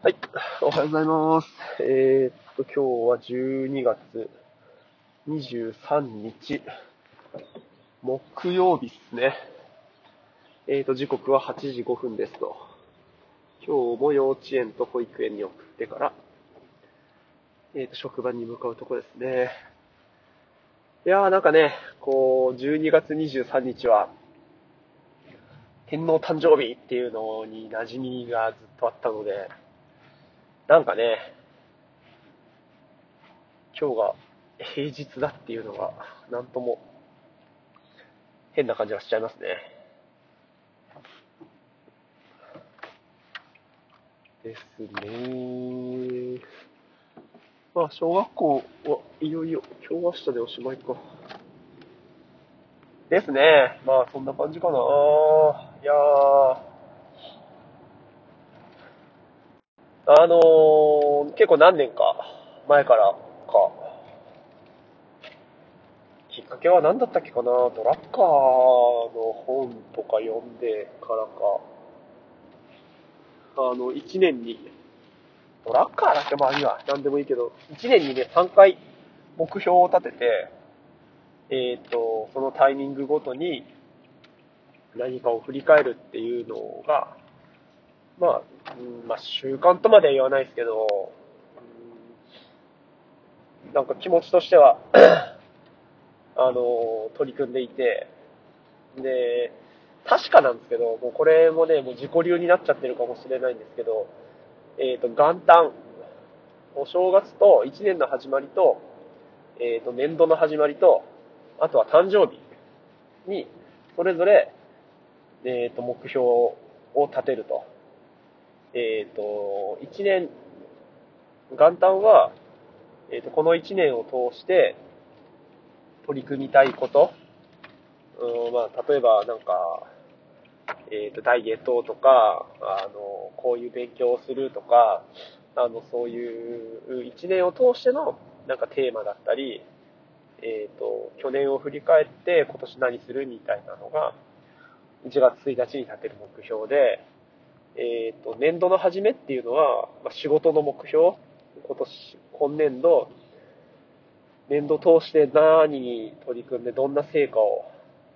はい。おはようございます。えー、っと、今日は12月23日、木曜日っすね。えー、っと、時刻は8時5分ですと。今日も幼稚園と保育園に送ってから、えー、っと、職場に向かうとこですね。いやーなんかね、こう、12月23日は、天皇誕生日っていうのに馴染みがずっとあったので、なんかね、今日が平日だっていうのが、なんとも変な感じがしちゃいますね。ですね。まあ、小学校はいよいよ今日明日でおしまいか。ですね。まあ、そんな感じかな。いやー。あのー、結構何年か前からか。きっかけは何だったっけかな？ドラッカーの本とか読んでからか。あの、1年に、ドラッカーだってまあいいわ。何でもいいけど、1年にね、3回目標を立てて、えっ、ー、と、そのタイミングごとに何かを振り返るっていうのが、まあ、うん、まあ、習慣とまでは言わないですけど、うん、なんか気持ちとしては あの、取り組んでいて、で、確かなんですけど、もうこれもね、もう自己流になっちゃってるかもしれないんですけど、えっ、ー、と、元旦、お正月と1年の始まりと、えっ、ー、と、年度の始まりと、あとは誕生日に、それぞれ、えっ、ー、と、目標を立てると。えっ、ー、と、1年、元旦は、えっ、ー、と、この1年を通して取り組みたいこと、うん、まあ、例えばなんか、えっ、ー、と、ダイエットとか、あの、こういう勉強をするとか、あの、そういう1年を通してのなんかテーマだったり、えっ、と、去年を振り返って今年何するみたいなのが、1月1日に立てる目標で、えっ、ー、と、年度の初めっていうのは、まあ、仕事の目標、今年、今年度、年度通して何に取り組んでどんな成果を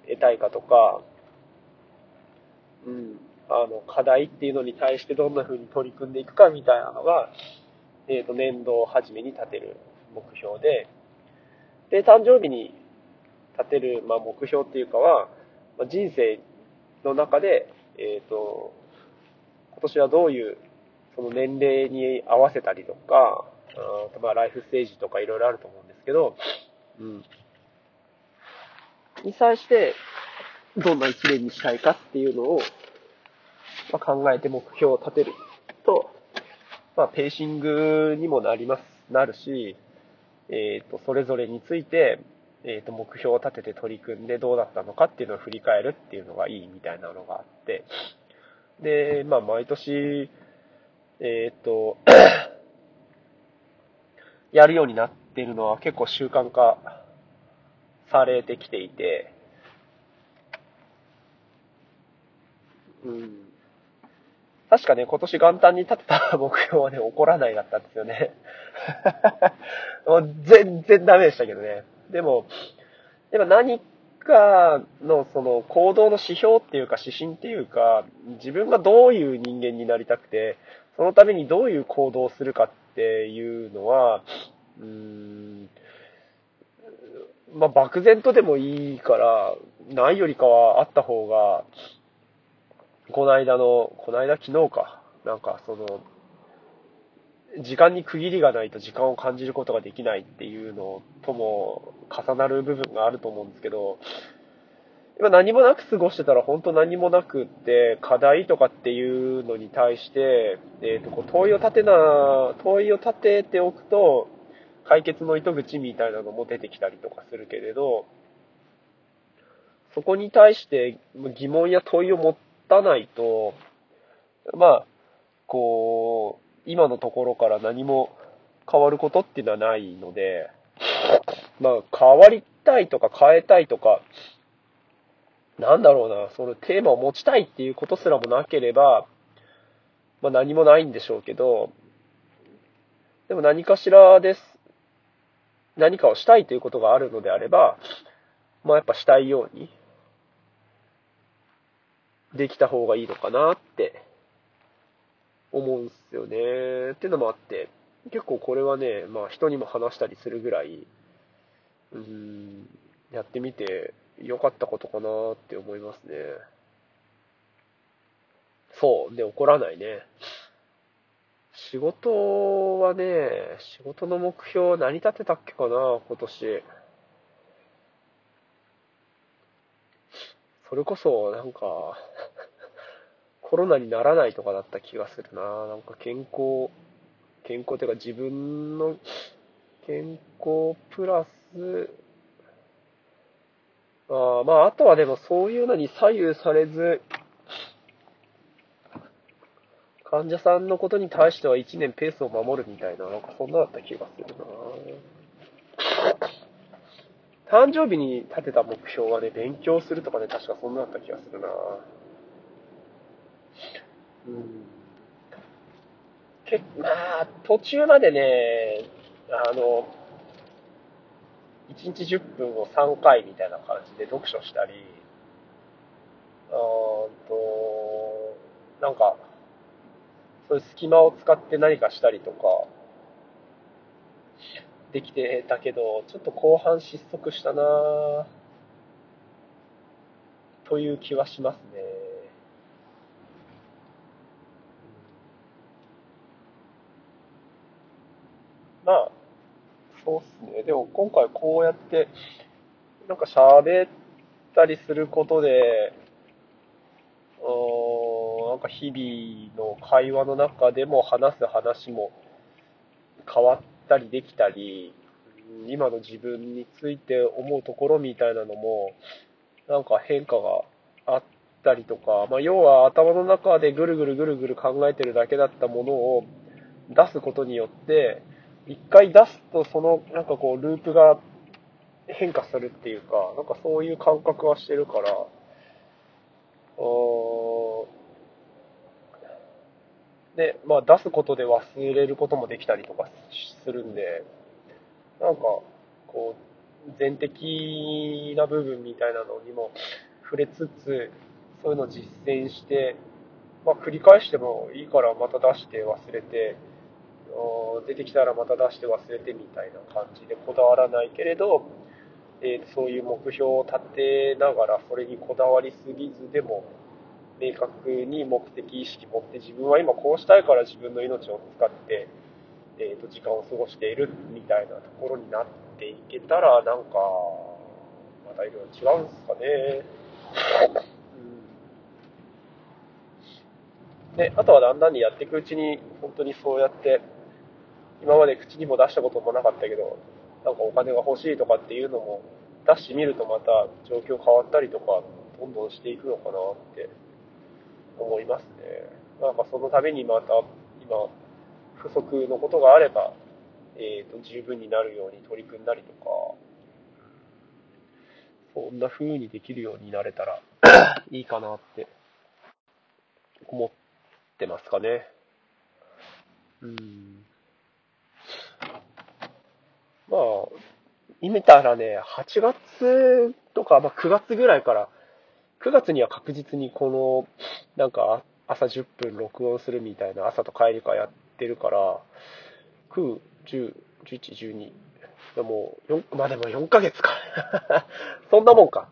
得たいかとか、うん、あの、課題っていうのに対してどんな風に取り組んでいくかみたいなのが、えっ、ー、と、年度初めに立てる目標で、で、誕生日に立てる、まあ、目標っていうかは、まあ、人生の中で、えっ、ー、と、今年はどういうその年齢に合わせたりとか、あまあ、ライフステージとかいろいろあると思うんですけど、うん。に際して、どんな一年にしたいかっていうのを、まあ、考えて目標を立てると、まあ、ペーシングにもなります、なるし、えっ、ー、と、それぞれについて、えっ、ー、と、目標を立てて取り組んでどうだったのかっていうのを振り返るっていうのがいいみたいなのがあって、で、まあ、毎年、えー、っと、やるようになってるのは結構習慣化されてきていて、うん。確かね、今年元旦に立てた目標はね、起こらないだったんですよね。もう全然ダメでしたけどね。でも、やっぱ何かのその行動の指標っていうか指針っていうか、自分がどういう人間になりたくて、そのためにどういう行動をするかっていうのは、うーん、まあ、漠然とでもいいから、ないよりかはあった方が、この間の、この間昨日か、なんかその、時間に区切りがないと時間を感じることができないっていうのとも重なる部分があると思うんですけど、今何もなく過ごしてたら本当何もなくって、課題とかっていうのに対して、えっ、ー、と、こう問いを立てな、問いを立てておくと、解決の糸口みたいなのも出てきたりとかするけれど、そこに対して疑問や問いを持たないと、まあ、こう、今のところから何も変わることっていうのはないので、まあ、変わりたいとか変えたいとか、なんだろうな、そのテーマを持ちたいっていうことすらもなければ、まあ何もないんでしょうけど、でも何かしらです。何かをしたいということがあるのであれば、まあやっぱしたいように、できた方がいいのかなって思うんすよね。ってのもあって、結構これはね、まあ人にも話したりするぐらい、うん、やってみて良かったことかなって思いますね。そう。で、怒らないね。仕事はね、仕事の目標は何立てたっけかな、今年。それこそ、なんかコロナにならないとかだった気がするな。なんか健康、健康っていうか自分の健康プラス、あまあ、あとはでもそういうのに左右されず、患者さんのことに対しては1年ペースを守るみたいな、なんかそんなだった気がするな誕生日に立てた目標はね、勉強するとかね、確かそんなだった気がするなうん。けまあ、途中までね、あの、1日10分を3回みたいな感じで読書したり、うんと、なんか、そういう隙間を使って何かしたりとか、できてたけど、ちょっと後半失速したなという気はしますね。まあ、そうっすね。でも今回こうやって、なんか喋ったりすることで、うん、なんか日々の会話の中でも話す話も変わったりできたり、今の自分について思うところみたいなのも、なんか変化があったりとか、まあ、要は頭の中でぐるぐるぐるぐる考えてるだけだったものを出すことによって、一回出すとそのなんかこうループが変化するっていうか、なんかそういう感覚はしてるから、で、まあ出すことで忘れることもできたりとかするんで、なんか、こう、全的な部分みたいなのにも触れつつ、そういうのを実践して、まあ繰り返してもいいからまた出して忘れて、出てきたらまた出して忘れてみたいな感じでこだわらないけれど、えー、そういう目標を立てながらそれにこだわりすぎずでも明確に目的意識持って自分は今こうしたいから自分の命を使って、えー、と時間を過ごしているみたいなところになっていけたらなんかまたいろいろ違うんですかね。で、あとはだんだんにやっていくうちに、本当にそうやって、今まで口にも出したこともなかったけど、なんかお金が欲しいとかっていうのも出してみるとまた状況変わったりとか、どんどんしていくのかなって思いますね。なんかそのためにまた今、不足のことがあれば、えっ、ー、と、十分になるように取り組んだりとか、そんな風にできるようになれたら いいかなって思ってますかね。うん。まあ、見たらね、8月とか、まあ、9月ぐらいから、9月には確実にこの、なんか朝10分録音するみたいな朝と帰りかやってるから、9、10、11、12。でも4、まあでも4ヶ月か。そんなもんか。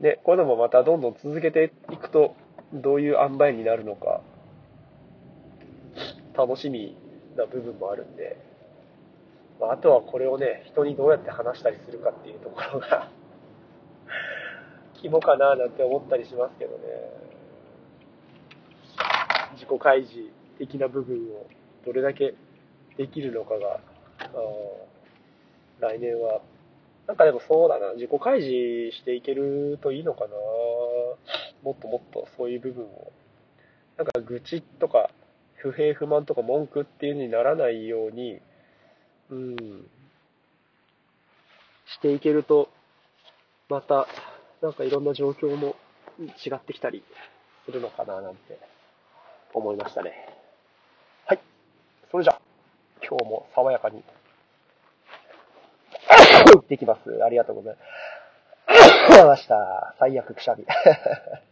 ね、こういうのもまたどんどん続けていくと、どういう塩梅になるのか、楽しみな部分もあるんで、まあ、あとはこれをね、人にどうやって話したりするかっていうところが 肝かななんて思ったりしますけどね。自己開示的な部分をどれだけできるのかが、来年は。なんかでもそうだな、自己開示していけるといいのかなもっともっとそういう部分を。なんか愚痴とか不平不満とか文句っていう風にならないように、うん、していけると、また、なんかいろんな状況も違ってきたりするのかななんて思いましたね。はい。それじゃ、今日も爽やかに、できます。ありがとうございます。ました。最悪くしゃみ。